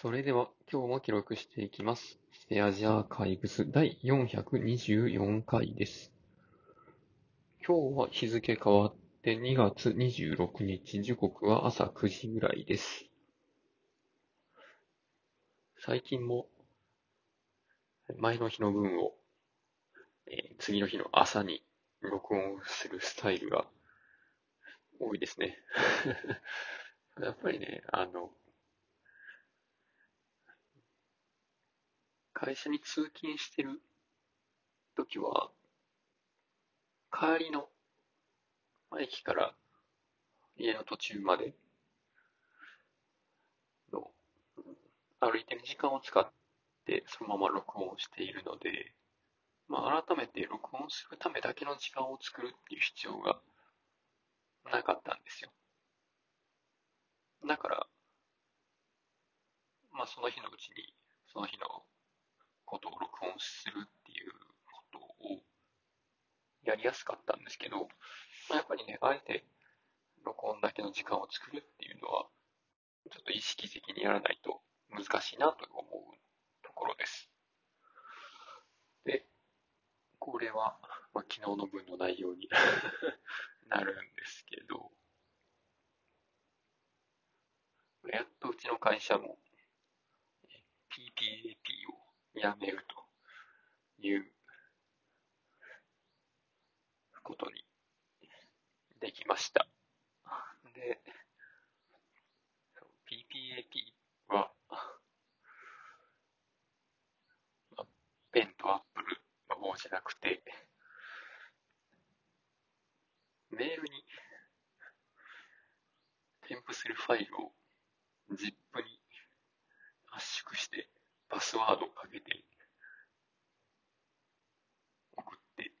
それでは今日も記録していきます。スペアジアーカイブス第424回です。今日は日付変わって2月26日、時刻は朝9時ぐらいです。最近も前の日の分を、えー次の日の朝に録音するスタイルが多いですね。やっぱりね、あの、会社に通勤してるときは、帰りの、駅から家の途中までの歩いてる時間を使ってそのまま録音しているので、まあ、改めて録音するためだけの時間を作るっていう必要がなかったんですよ。だから、まあ、その日のうちに、その日のことを録音するっていうことをやりやすかったんですけど、やっぱりね、あえて録音だけの時間を作るっていうのは、ちょっと意識的にやらないと難しいなと思うところです。で、これは、まあ、昨日の分の内容に なるんですけど、やっとうちの会社もやめるということにできました。で、PPAP は、あペンとアップルの方じゃなくて、メールに添付するファイルを ZIP に圧縮してパスワードをかけて送って、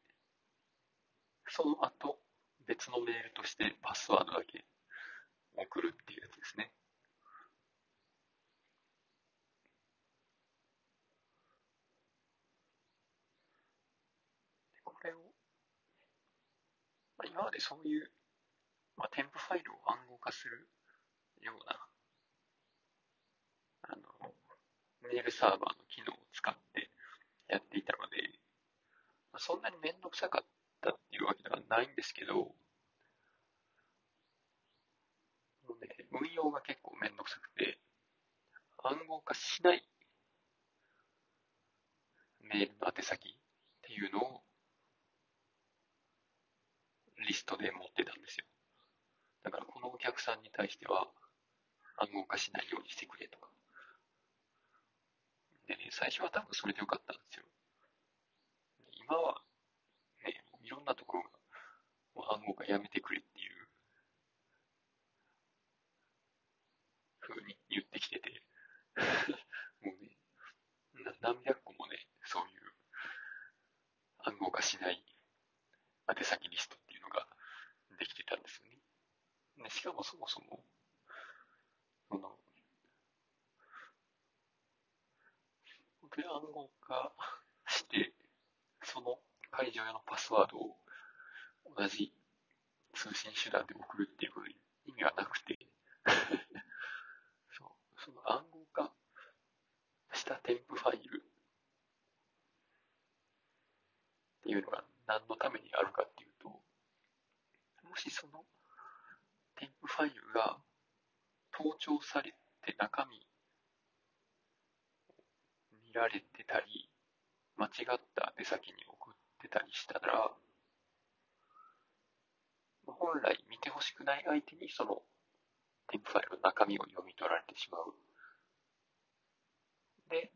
その後別のメールとしてパスワードだけ送るっていうやつですね。これを、今までそういう、まあ、添付ファイルを暗号化するような、あの、メールサーバーの機能を使ってやっていたので、ま、そんなにめんどくさかったっていうわけではないんですけど、ね、運用が結構めんどくさくて、暗号化しないメールの宛先っていうのをリストで持ってたんですよ。だからこのお客さんに対しては暗号化しないようにしてくれとか。でね、最初は多分それでよかったんですよ。今はね、いろんなところが暗号化やめてくれっていう風に言ってきてて、もうね、な何百個もね、そういう暗号化しない宛先リストっていうのができてたんですよね。でしかもそもそも、その、僕暗号化して、その会場用のパスワードを同じ通信手段で送るっていうことに意味がなくて、そう、その暗号化した添付ファイルっていうのが何のためにあるかっていうと、もしその添付ファイルが盗聴されて中身られてたり、間違った宛先に送ってたりしたら、本来見てほしくない相手にその添付ファイルの中身を読み取られてしまう。で、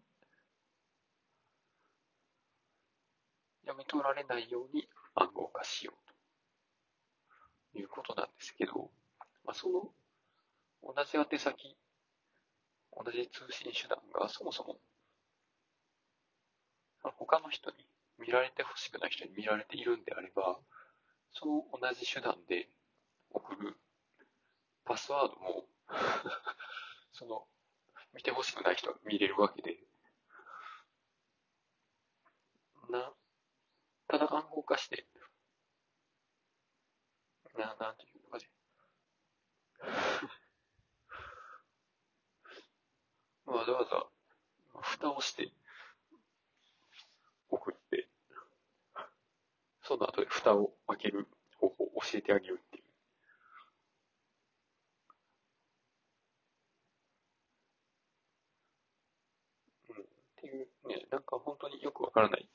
読み取られないように暗号化しようということなんですけど、まあ、その同じ宛先、同じ通信手段がそもそも他の人に見られてほしくない人に見られているんであれば、その同じ手段で送るパスワードも その見てほしくない人が見れるわけで、な、ただ暗号化して、な、なんていうのかね。わざわざ蓋をして送って、その後で蓋を開ける方法を教えてあげるっていう。うん、っていうね、なんか本当によくわからない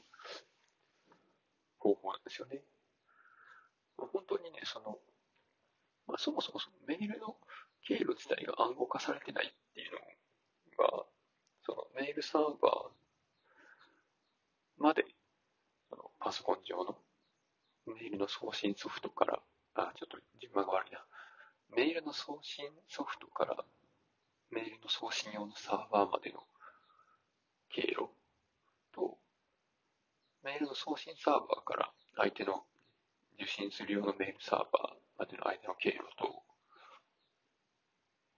方法なんですよね。本当にね、その、まあ、そもそもそのメールの経路自体が暗号化されてないっていうのが、そのメールサーバーまで、そのパソコン上のメールの送信ソフトから、あ、ちょっと順番が悪いな。メールの送信ソフトからメールの送信用のサーバーまでの経路と、メールの送信サーバーから相手の受信する用のメールサーバーまでの相手の経路と、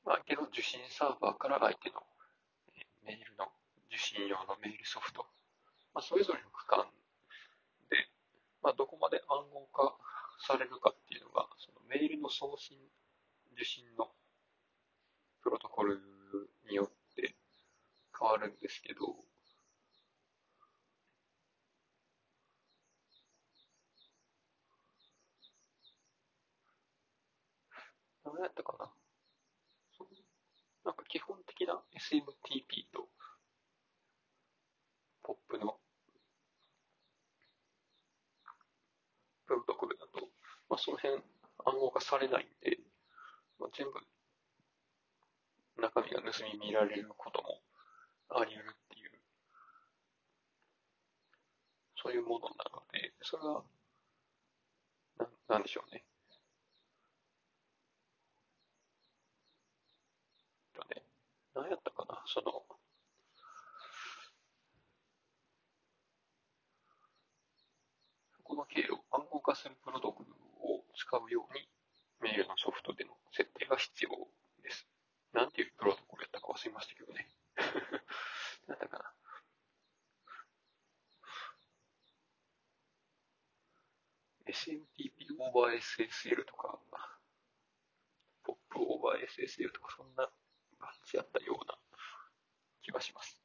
相手の受信サーバーから相手のメールの受信用のメールソフト、まあ、それぞれの区間で、まあ、どこまで暗号化されるかっていうのが、そのメールの送信、受信のプロトコルによって変わるんですけど、何やったかな？なんか基本的な SMTP とポップのプロトコルだと、まあ、その辺暗号化されないんで、まあ、全部中身が盗み見られることもあり得るっていう、そういうものなので、それが、ななんでしょうね。何やったかな、その、この経路、暗号化するプロト使うように、メールのソフトでの設定が必要です。なんていうプロトコルやったか忘れましたけどね。なんだかな。SMTP オーバー SSL とか、POP オーバー SSL とか、そんな感じやったような気がします。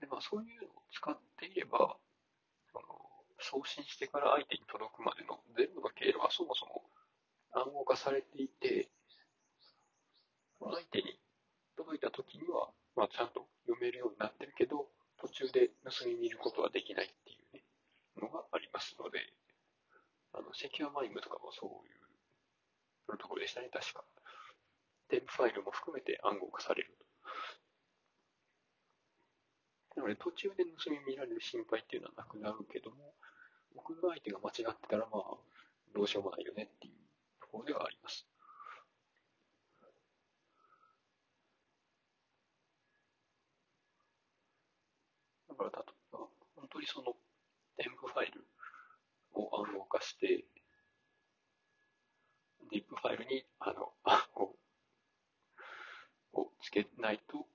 でまあ、そういうのを使っていれば、送信してから相手に届くまでの全部の経路はそもそも暗号化されていて、相手に届いた時には、まあ、ちゃんと読めるようになってるけど、途中で盗み見ることはできないっていうね、のがありますので、あの、セキュアマイムとかもそういうところでしたね、確か。添付ファイルも含めて暗号化されるなので途中で盗み見られる心配っていうのはなくなるけども、僕の相手が間違ってたらまあ、どうしようもないよねっていうところではあります。だから例えば、本当にその添付ファイルを暗号化して、zip ファイルに、あの、暗号をつけないと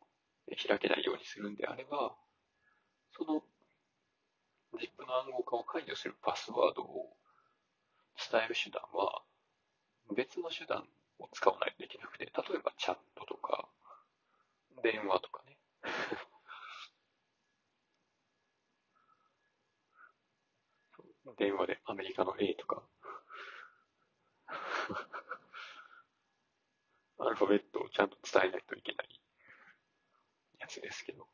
開けないようにするんであれば、その ZIP の暗号化を解除するパスワードを伝える手段は別の手段を使わないといけなくて、例えばチャットとか電話とかね。電話でアメリカの A とかアルファベットをちゃんと伝えないといけないやつですけど。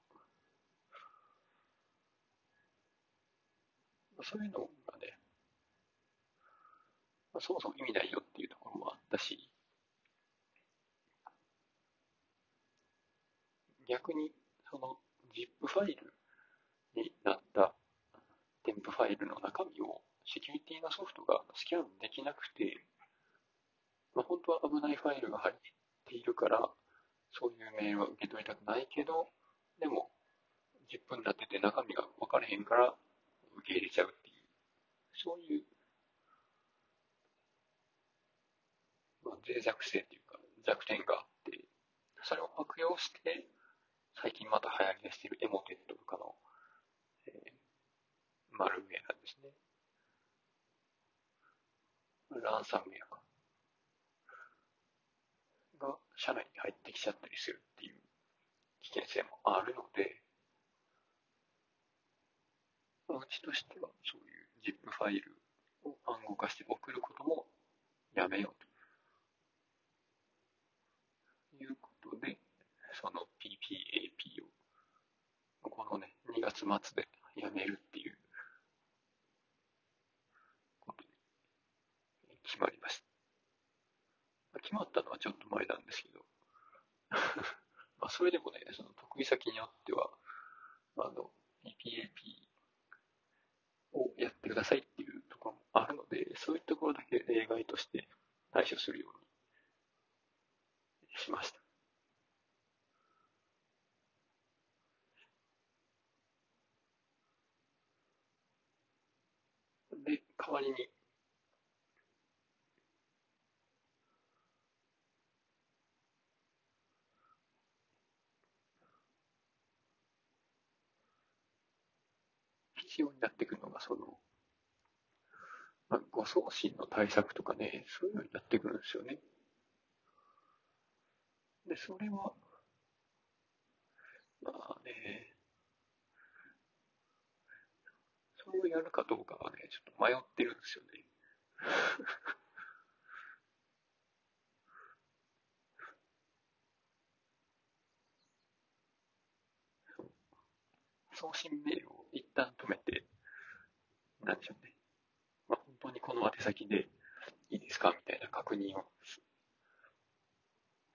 そういうのがね、まあ、そもそも意味ないよっていうところもあったし、逆にその ZIP ファイルになった添付ファイルの中身をセキュリティのソフトがスキャンできなくて、まあ、本当は危ないファイルが入っているから、そういうメールは受け取りたくないけど、でも、10分になってて中身が分かれへんから受け入れちゃうっていう、そういう、まあ、脆弱性っていうか弱点があって、それを悪用して、最近また流行り出しているエモテットとかの、えー、マルウェアですね。ランサムウェアか。が社内に入ってきちゃったりするっていう危険性もあるので、うちとしてはそういう ZIP ファイルを暗号化して送ることもやめようということで、その PPAP をこのね、2月末でやめるっていうことに決まりました。決まったのはちょっと前なんですけどまあそれでもね、その得意先によっては、あの、PPAP をやってくださいっていうところもあるので、そういうところだけ例外として対処するようにしました。で、代わりに、必要になってくるのが、その、まあ、誤送信の対策とかね、そういうのになってくるんですよね。で、それは、まあね、それをやるかどうかはね、ちょっと迷ってるんですよね。送信メールを一旦止めて、なんでしょうね。宛先でいいですか？みたいな確認を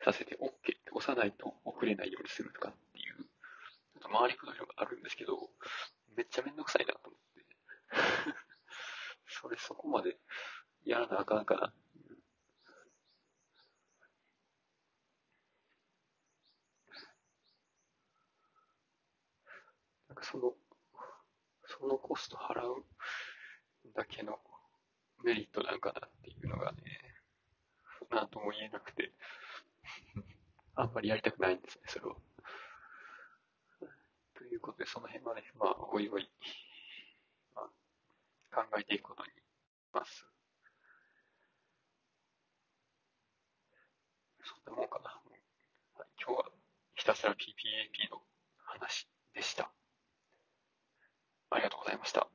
させて OK って押さないと送れないようにするとかっていう、ちょっと回りくどいのがあるんですけど、めっちゃめんどくさいなと思って。それそこまでやらなあかんかななんかその、そのコスト払うだけのメリットなんかなっていうのがね、なんとも言えなくて、あんまりやりたくないんですね、それは。ということで、その辺はね、まあ、おいおい、まあ、考えていくことにします。そんなもんかな。今日はひたすら PPAP の話でした。ありがとうございました。